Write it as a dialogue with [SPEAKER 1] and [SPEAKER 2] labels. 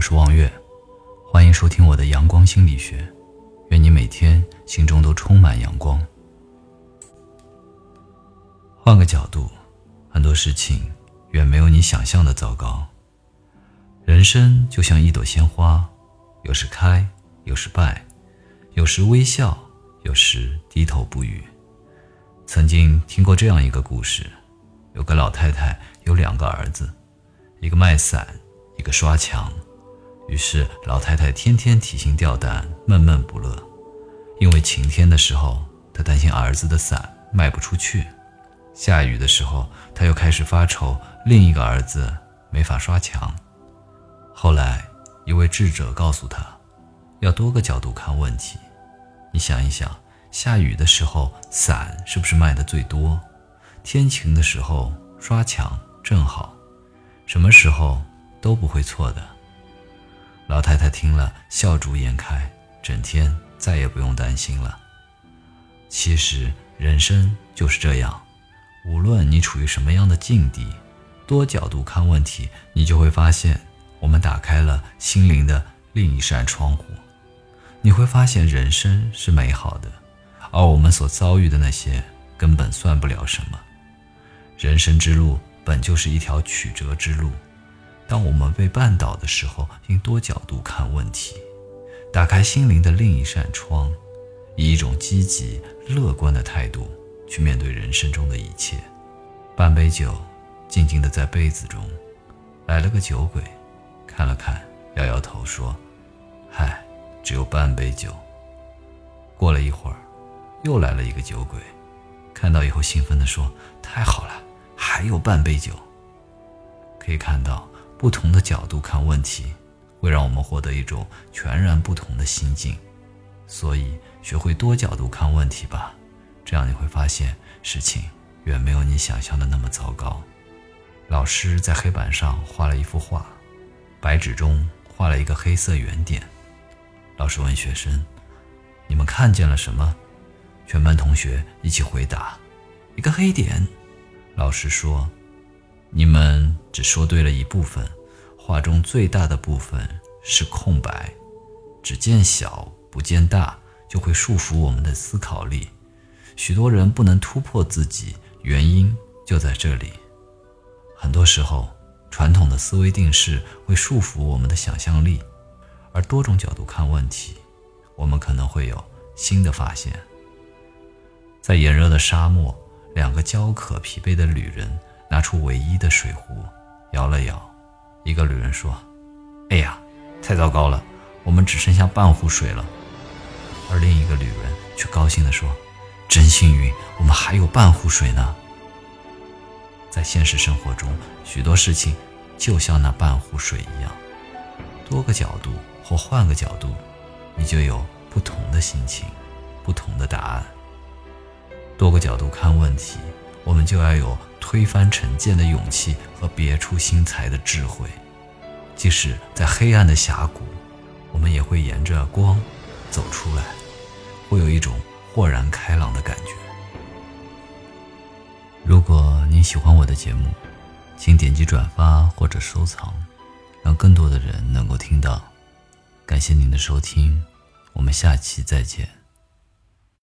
[SPEAKER 1] 我是望月，欢迎收听我的阳光心理学。愿你每天心中都充满阳光。换个角度，很多事情远没有你想象的糟糕。人生就像一朵鲜花，有时开，有时败，有时微笑，有时低头不语。曾经听过这样一个故事：有个老太太有两个儿子，一个卖伞，一个刷墙。于是老太太天天提心吊胆，闷闷不乐。因为晴天的时候，她担心儿子的伞卖不出去；下雨的时候，她又开始发愁另一个儿子没法刷墙。后来，一位智者告诉她，要多个角度看问题。你想一想。下雨的时候，伞是不是卖的最多？天晴的时候，刷墙正好，什么时候都不会错的。老太太听了，笑逐颜开，整天再也不用担心了。其实人生就是这样，无论你处于什么样的境地，多角度看问题，你就会发现，我们打开了心灵的另一扇窗户。你会发现，人生是美好的。而我们所遭遇的那些根本算不了什么。人生之路本就是一条曲折之路，当我们被绊倒的时候，应多角度看问题，打开心灵的另一扇窗，以一种积极乐观的态度去面对人生中的一切。半杯酒，静静地在杯子中，来了个酒鬼，看了看，摇摇头说：“嗨，只有半杯酒。”过了一会儿。又来了一个酒鬼，看到以后兴奋地说：“太好了，还有半杯酒。”可以看到，不同的角度看问题，会让我们获得一种全然不同的心境。所以，学会多角度看问题吧，这样你会发现事情远没有你想象的那么糟糕。老师在黑板上画了一幅画，白纸中画了一个黑色圆点。老师问学生：“你们看见了什么？”全班同学一起回答：“一个黑点。”老师说：“你们只说对了一部分，画中最大的部分是空白。只见小不见大，就会束缚我们的思考力。许多人不能突破自己，原因就在这里。很多时候，传统的思维定式会束缚我们的想象力，而多种角度看问题，我们可能会有新的发现。”在炎热的沙漠，两个焦渴疲惫的旅人拿出唯一的水壶，摇了摇。一个旅人说：“哎呀，太糟糕了，我们只剩下半壶水了。”而另一个旅人却高兴地说：“真幸运，我们还有半壶水呢。”在现实生活中，许多事情就像那半壶水一样，多个角度或换个角度，你就有不同的心情，不同的答案。多个角度看问题，我们就要有推翻成见的勇气和别出心裁的智慧。即使在黑暗的峡谷，我们也会沿着光走出来，会有一种豁然开朗的感觉。如果你喜欢我的节目，请点击转发或者收藏，让更多的人能够听到。感谢您的收听，我们下期再见。